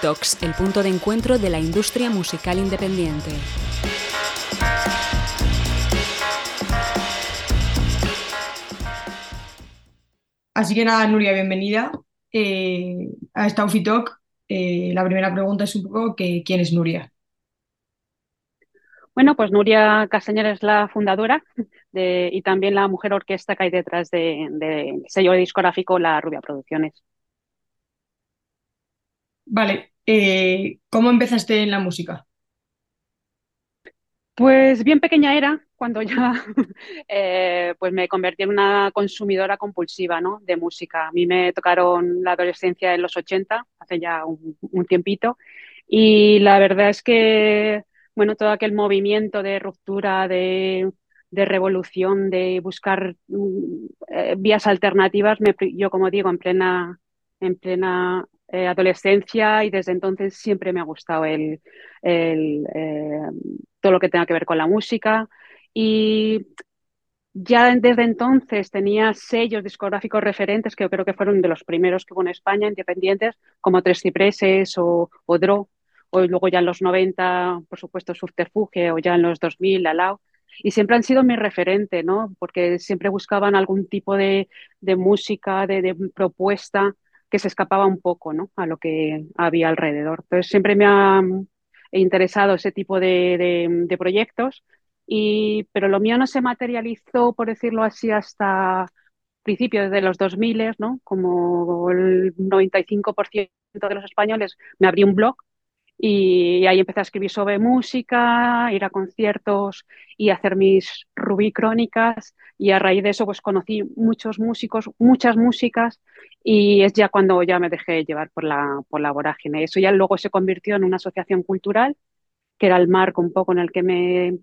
Talks, el punto de encuentro de la industria musical independiente. Así que nada, Nuria, bienvenida eh, a esta Ufi Talk. Eh, la primera pregunta es un poco que, ¿quién es Nuria? Bueno, pues Nuria Castañera es la fundadora de, y también la mujer orquesta que hay detrás del de, sello discográfico La Rubia Producciones. Vale, eh, ¿cómo empezaste en la música? Pues bien pequeña era cuando ya eh, pues me convertí en una consumidora compulsiva ¿no? de música. A mí me tocaron la adolescencia en los 80, hace ya un, tiempito, y la verdad es que bueno, todo aquel movimiento de ruptura, de, de revolución, de buscar mm, eh, vías alternativas, me, yo como digo, en plena, en plena eh, adolescencia y desde entonces siempre me ha gustado el, eh, todo lo que tenga que ver con la música. Y ya desde entonces tenía sellos discográficos referentes que yo creo que fueron de los primeros que hubo en España, independientes, como Tres Cipreses o, o Dro, o luego ya en los 90, por supuesto, Subterfuge, o ya en los 2000, Lau Y siempre han sido mi referente, ¿no? Porque siempre buscaban algún tipo de, de música, de, propuesta que se escapaba un poco, ¿no? A lo que había alrededor. Entonces siempre me ha interesado ese tipo de, de proyectos, y, pero lo mío no se materializó, por decirlo así, hasta principios de los 2000, ¿no? Como el 95% de los españoles me abrí un blog y ahí empecé a escribir sobre música, ir a conciertos y hacer mis Rubí crónicas. Y a raíz de eso, pues conocí muchos músicos, muchas músicas, y es ya cuando ya me dejé llevar por la, por la vorágine. Eso ya luego se convirtió en una asociación cultural, que era el marco un poco en el que me,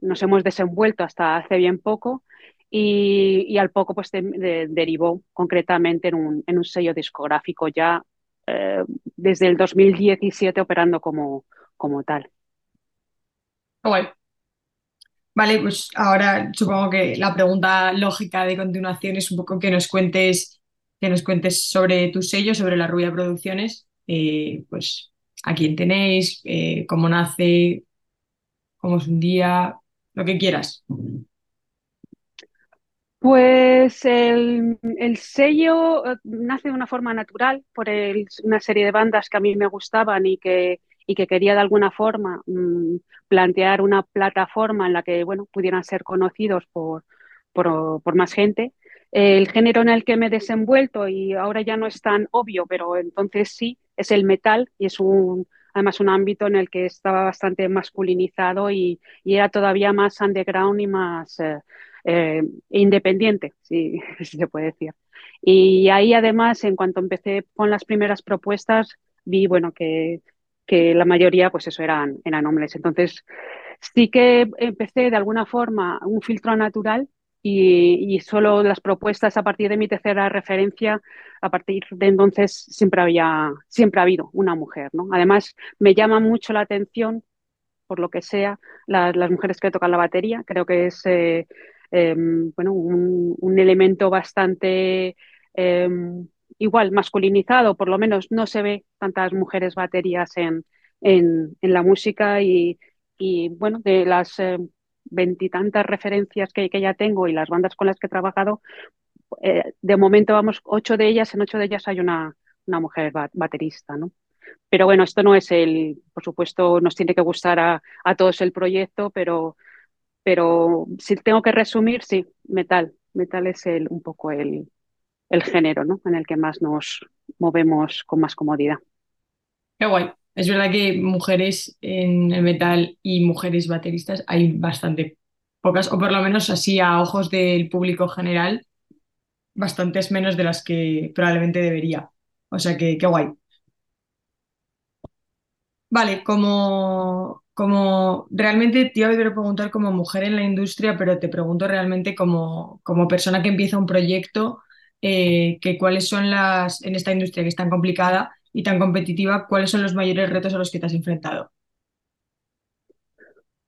nos hemos desenvuelto hasta hace bien poco. Y, al poco pues de, de, derivó concretamente en un, en un sello discográfico ya eh, desde el 2017 operando como, como tal. Bueno. Vale, pues ahora supongo que la pregunta lógica de continuación es un poco que nos cuentes, que nos cuentes sobre tu sello, sobre la Rubia Producciones, eh, pues a quién tenéis, eh, cómo nace, cómo es un día, lo que quieras. Pues el, el, sello eh, nace de una forma natural por una serie de bandas que a mí me gustaban y que, y que quería de alguna forma mmm, plantear una plataforma en la que bueno, pudieran ser conocidos por, por, por, más gente. El género en el que me he desenvuelto y ahora ya no es tan obvio, pero entonces sí, es el metal y es un, además un ámbito en el que estaba bastante masculinizado y, y era todavía más underground y más... Eh, eh, independiente, si, si, se puede decir. Y ahí además, en cuanto empecé con las primeras propuestas, vi bueno que, que la mayoría pues eso eran, eran hombres. Entonces sí que empecé de alguna forma un filtro natural y, y, solo las propuestas a partir de mi tercera referencia, a partir de entonces siempre había, siempre ha habido una mujer, ¿no? Además, me llama mucho la atención, por lo que sea, la, las mujeres que tocan la batería. Creo que es eh, eh, bueno, un, elemento bastante eh, igual masculinizado, por lo menos no se ve tantas mujeres baterías en, en, la música y, y, bueno, de las eh, veintitantas referencias que, que, ya tengo y las bandas con las que he trabajado, eh, de momento vamos, ocho de ellas, en ocho de ellas hay una, una mujer baterista, ¿no? Pero bueno, esto no es el, por supuesto, nos tiene que gustar a, a todos el proyecto, pero pero si tengo que resumir, sí, metal. Metal es el, un poco el, el género ¿no? en el que más nos movemos con más comodidad. Qué guay. Es verdad que mujeres en el metal y mujeres bateristas hay bastante pocas, o por lo menos así a ojos del público general, bastantes menos de las que probablemente debería. O sea que qué guay. Vale, como, como realmente te iba a preguntar como mujer en la industria, pero te pregunto realmente como, como persona que empieza un proyecto, eh, que cuáles son las, en esta industria que es tan complicada y tan competitiva, cuáles son los mayores retos a los que te has enfrentado.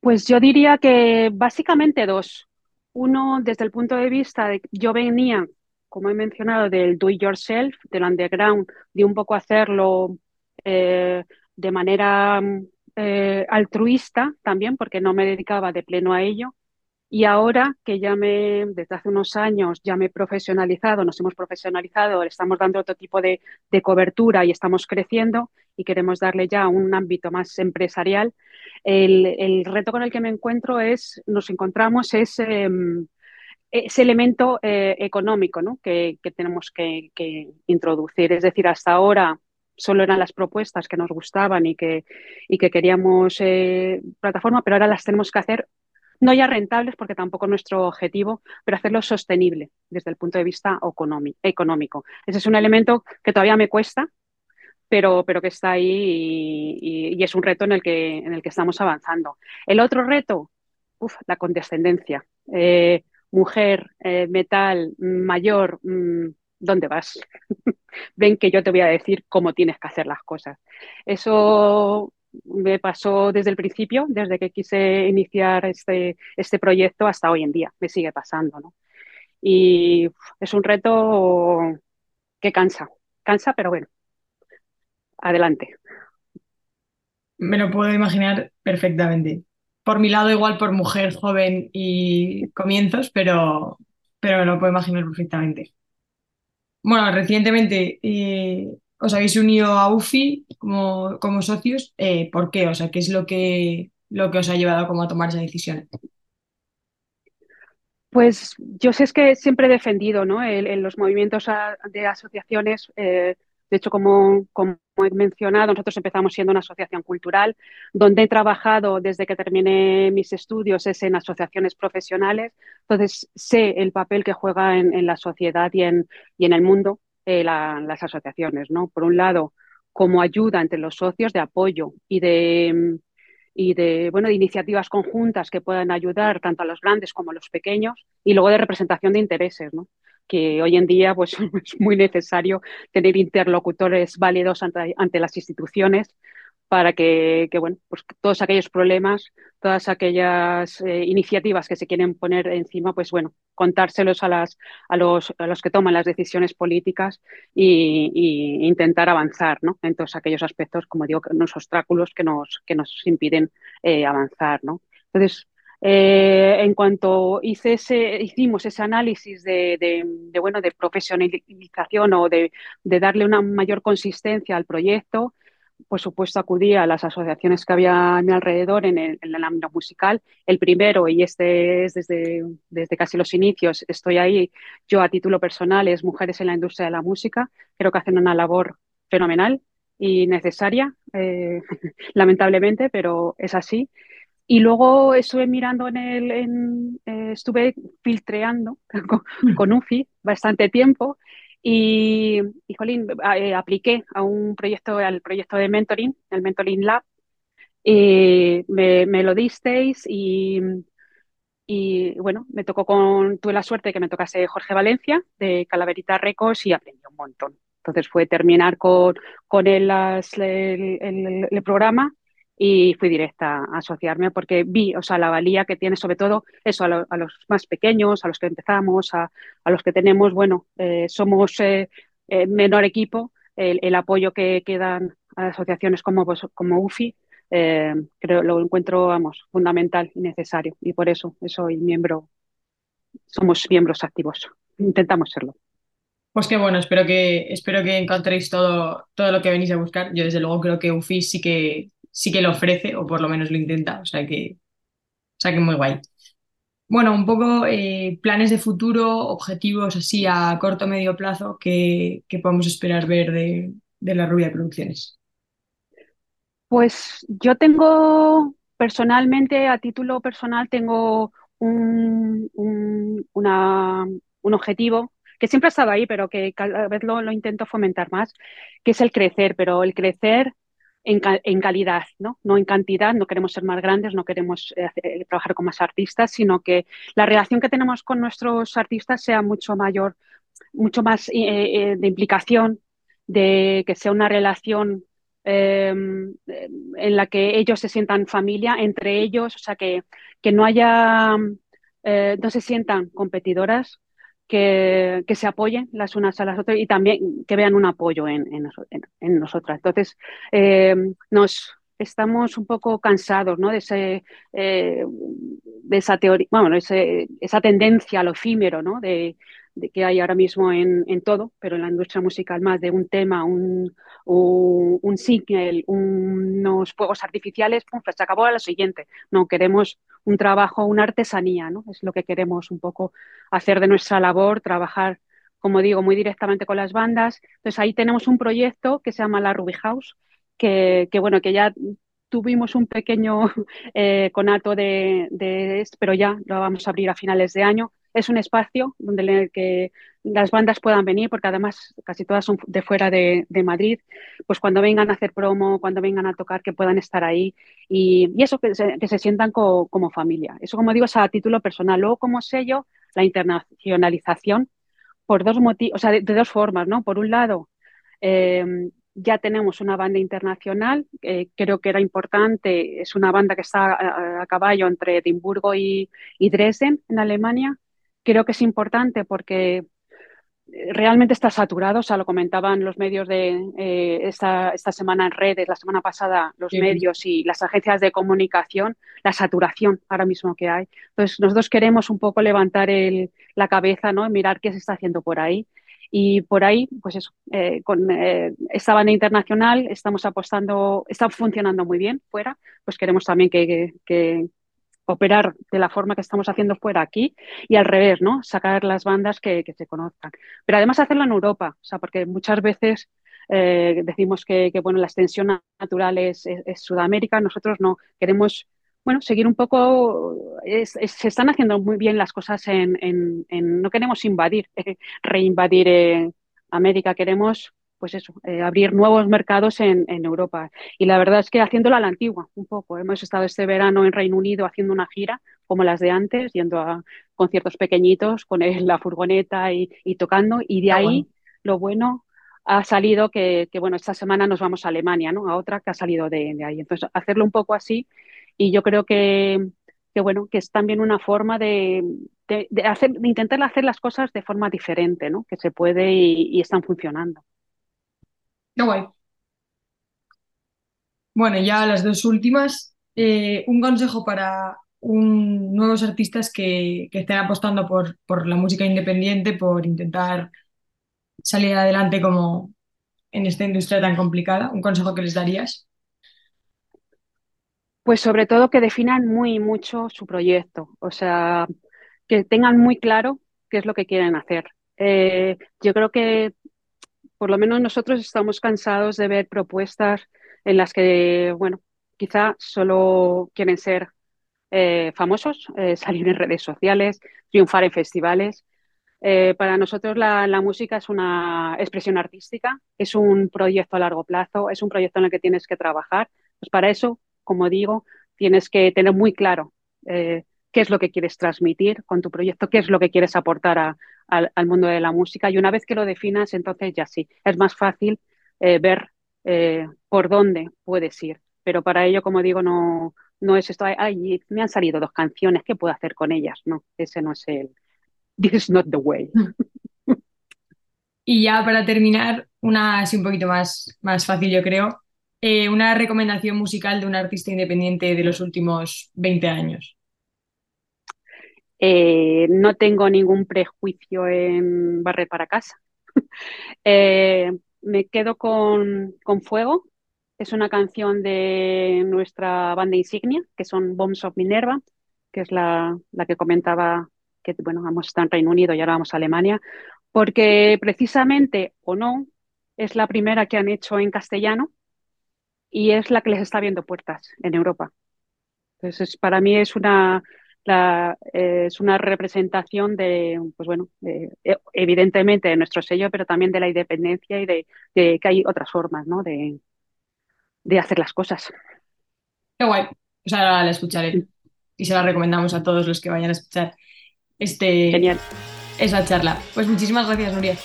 Pues yo diría que básicamente dos. Uno, desde el punto de vista de yo venía, como he mencionado, del do it yourself, del underground, de un poco hacerlo de manera altruista también, porque no me dedicaba de pleno a ello, y ahora que ya me, desde hace unos años, ya me he profesionalizado, nos hemos profesionalizado, estamos dando otro tipo de, cobertura y estamos creciendo y queremos darle ya un ámbito más empresarial, el, reto con el que me encuentro es, nos encontramos ese, em, ese elemento eh, económico ¿no? que, tenemos que, introducir. Es decir, hasta ahora solo eran las propuestas que nos gustaban y que, y que queríamos eh, plataforma, pero ahora las tenemos que hacer no ya rentables, porque tampoco es nuestro objetivo, pero hacerlo sostenible desde el punto de vista económico. Ese es un elemento que todavía me cuesta, pero, pero que está ahí y, es un reto en el, que, en el que estamos avanzando. El otro reto, la condescendencia. Eh, mujer, eh, metal, mayor, mm, ¿dónde vas? Ven que yo te voy a decir cómo tienes que hacer las cosas. Eso me pasó desde el principio, desde que quise iniciar este, este proyecto hasta hoy en día, me sigue pasando, ¿no? Y es un reto que cansa, cansa, pero bueno, adelante. Me lo puedo imaginar perfectamente. Por mi lado, igual por mujer joven y comienzos, pero, pero me lo puedo imaginar perfectamente. Bueno, recientemente os habéis unido a UFI como, socios. Eh, ¿Por qué? O sea, ¿qué es lo que, lo que os ha llevado como a tomar esa decisión? Pues yo sé es que siempre he defendido ¿no? en los movimientos de asociaciones, eh, de hecho, como, como, he mencionado, nosotros empezamos siendo una asociación cultural, donde he trabajado desde que terminé mis estudios es en asociaciones profesionales, entonces sé el papel que juega en, en la sociedad y en, y en el mundo eh, las asociaciones. Por un lado, como ayuda entre los socios de apoyo y de, y de, bueno, de iniciativas conjuntas que puedan ayudar tanto a los grandes como a los pequeños, y luego de representación de intereses, que hoy en día pues, es muy necesario tener interlocutores válidos ante las instituciones para que, bueno, pues todos aquellos problemas, todas aquellas eh, iniciativas que se quieren poner encima, pues bueno, contárselos a, las, a, los, a los que toman las decisiones políticas e intentar avanzar ¿no? en todos aquellos aspectos, como digo, los obstáculos que nos, que nos impiden eh, avanzar. ¿no? Entonces, eh, en cuanto hice ese, hicimos ese análisis de, de, bueno, de profesionalización o de, de darle una mayor consistencia al proyecto, por supuesto, acudí a las asociaciones que había a mi alrededor en el, ámbito musical. El primero, y este es desde, desde casi los inicios, estoy ahí yo a título personal, es Mujeres en la Industria de la Música. Creo que hacen una labor fenomenal y necesaria, eh, lamentablemente, pero es así. Y luego estuve mirando en el, eh, estuve filtreando con UFI bastante tiempo y, y Jolín, eh, apliqué a un proyecto, al proyecto de mentoring, el Mentoring Lab, me, me lo disteis y, y, bueno, me tocó con, tuve la suerte de que me tocase Jorge Valencia de Calaverita Records y aprendí un montón. Entonces fue terminar con, con él el, el programa y fui directa a asociarme porque vi, o sea, la valía que tiene sobre todo eso a, los más pequeños, a los que empezamos, a, a los que tenemos, bueno, eh, somos eh, eh, menor equipo, el, apoyo que, que, dan a asociaciones como, pues, como UFI, creo lo encuentro, vamos, fundamental y necesario y por eso soy miembro, somos miembros activos, intentamos serlo. Pues qué bueno, espero que, espero que encontréis todo, todo lo que venís a buscar. Yo desde luego creo que UFI sí que sí que lo ofrece, o por lo menos lo intenta, o sea que, o sea que muy guay. Bueno, un poco eh, planes de futuro, objetivos así a corto o medio plazo que, podemos esperar ver de, la Rubia Producciones. Pues yo tengo personalmente, a título personal, tengo un, un objetivo que siempre ha estado ahí, pero que cada vez lo, lo, intento fomentar más, que es el crecer, pero el crecer en, calidad, ¿no? no en cantidad, no queremos ser más grandes, no queremos eh, eh, trabajar con más artistas, sino que la relación que tenemos con nuestros artistas sea mucho mayor, mucho más eh, de implicación, de que sea una relación em, en la que ellos se sientan familia entre ellos, o sea, que, que no haya, no se sientan competidoras, que, se apoyen las unas a las otras y también que vean un apoyo en, en, nosotras. Entonces, eh, nos estamos un poco cansados ¿no? de, ese, eh, de esa teoría, bueno, esa tendencia al efímero, ¿no? de, de que hay ahora mismo en, en, todo, pero en la industria musical más de un tema, un, un, un single, unos fuegos artificiales, pum, pues se acabó a lo siguiente. No, queremos un trabajo, una artesanía, ¿no? Es lo que queremos un poco hacer de nuestra labor, trabajar, como digo, muy directamente con las bandas. Entonces ahí tenemos un proyecto que se llama la Ruby House, que, bueno, que ya tuvimos un pequeño eh, conato de, de, pero ya lo vamos a abrir a finales de año es un espacio donde que las bandas puedan venir, porque además casi todas son de fuera de, Madrid, pues cuando vengan a hacer promo, cuando vengan a tocar, que puedan estar ahí y, eso, que se, sientan como familia. Eso, como digo, es a título personal. Luego, como sello, la internacionalización por dos motivos, o sea, de, dos formas, ¿no? Por un lado, em, ya tenemos una banda internacional, creo que era importante, es una banda que está a, caballo entre Edimburgo y, y Dresden, en Alemania, creo que es importante porque eh, realmente está saturado, o sea, lo comentaban los medios de eh, esta, esta, semana en redes, la semana pasada los medios y las agencias de comunicación, la saturación ahora mismo que hay. Entonces, nosotros queremos un poco levantar el, la cabeza, ¿no? mirar qué se está haciendo por ahí. Y por ahí, pues eso, eh, con esta banda internacional estamos apostando, está funcionando muy bien fuera, pues queremos también que, que, operar de la forma que estamos haciendo fuera aquí y al revés, ¿no? Sacar las bandas que, se conozcan. Pero además hacerlo en Europa, o sea, porque muchas veces eh, decimos que, bueno, la extensión natural es, Sudamérica, nosotros no, queremos, bueno, seguir un poco, se están haciendo muy bien las cosas en, no queremos invadir, reinvadir eh, América, queremos pues eso, eh, abrir nuevos mercados en, Europa. Y la verdad es que haciéndolo a la antigua, un poco. Hemos estado este verano en Reino Unido haciendo una gira como las de antes, yendo a conciertos pequeñitos con la furgoneta y, tocando. Y de ahí lo bueno ha salido que, bueno, esta semana nos vamos a Alemania, ¿no? A otra que ha salido de, ahí. Entonces, hacerlo un poco así y yo creo que, que bueno, que es también una forma de, hacer, de intentar hacer las cosas de forma diferente, ¿no? Que se puede y están funcionando. Guay. Bueno, ya las dos últimas. Eh, un consejo para nuevos artistas que, estén apostando por, por la música independiente, por intentar salir adelante como en esta industria tan complicada. ¿Un consejo que les darías? Pues sobre todo que definan muy mucho su proyecto, o sea, que tengan muy claro qué es lo que quieren hacer. Eh, yo creo que por lo menos nosotros estamos cansados de ver propuestas en las que, bueno, quizá solo quieren ser eh, famosos, eh, salir en redes sociales, triunfar en festivales. Eh, para nosotros la, música es una expresión artística, es un proyecto a largo plazo, es un proyecto en el que tienes que trabajar. Pues para eso, como digo, tienes que tener muy claro qué es lo que quieres transmitir con tu proyecto, qué es lo que quieres aportar al, mundo de la música. Y una vez que lo definas, entonces ya sí, es más fácil eh, ver eh, por dónde puedes ir. Pero para ello, como digo, no, es esto, ay, me han salido dos canciones, ¿qué puedo hacer con ellas? No, ese no es el, this is not the way. Y ya para terminar, una así un poquito más, más fácil, yo creo, eh, una recomendación musical de un artista independiente de los últimos 20 años. Eh, no tengo ningún prejuicio en barrer para casa. Eh, me quedo con, Fuego. Es una canción de nuestra banda insignia, que son Bombs of Minerva, que es la, que comentaba que bueno, hemos estado en Reino Unido y ahora vamos a Alemania, porque precisamente o no es la primera que han hecho en castellano y es la que les está abriendo puertas en Europa. Entonces, para mí es una, es una representación de, pues bueno, e, evidentemente de nuestro sello, pero también de la independencia y de, que hay otras formas, ¿no? De, hacer las cosas. Qué guay. Pues ahora la escucharé y se la recomendamos a todos los que vayan a escuchar este, Genial. esa charla. Pues muchísimas gracias, Nuria.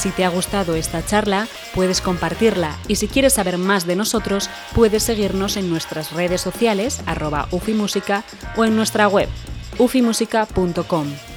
Si te ha gustado esta charla, puedes compartirla y si quieres saber más de nosotros, puedes seguirnos en nuestras redes sociales, arroba o en nuestra web, ufimusica.com.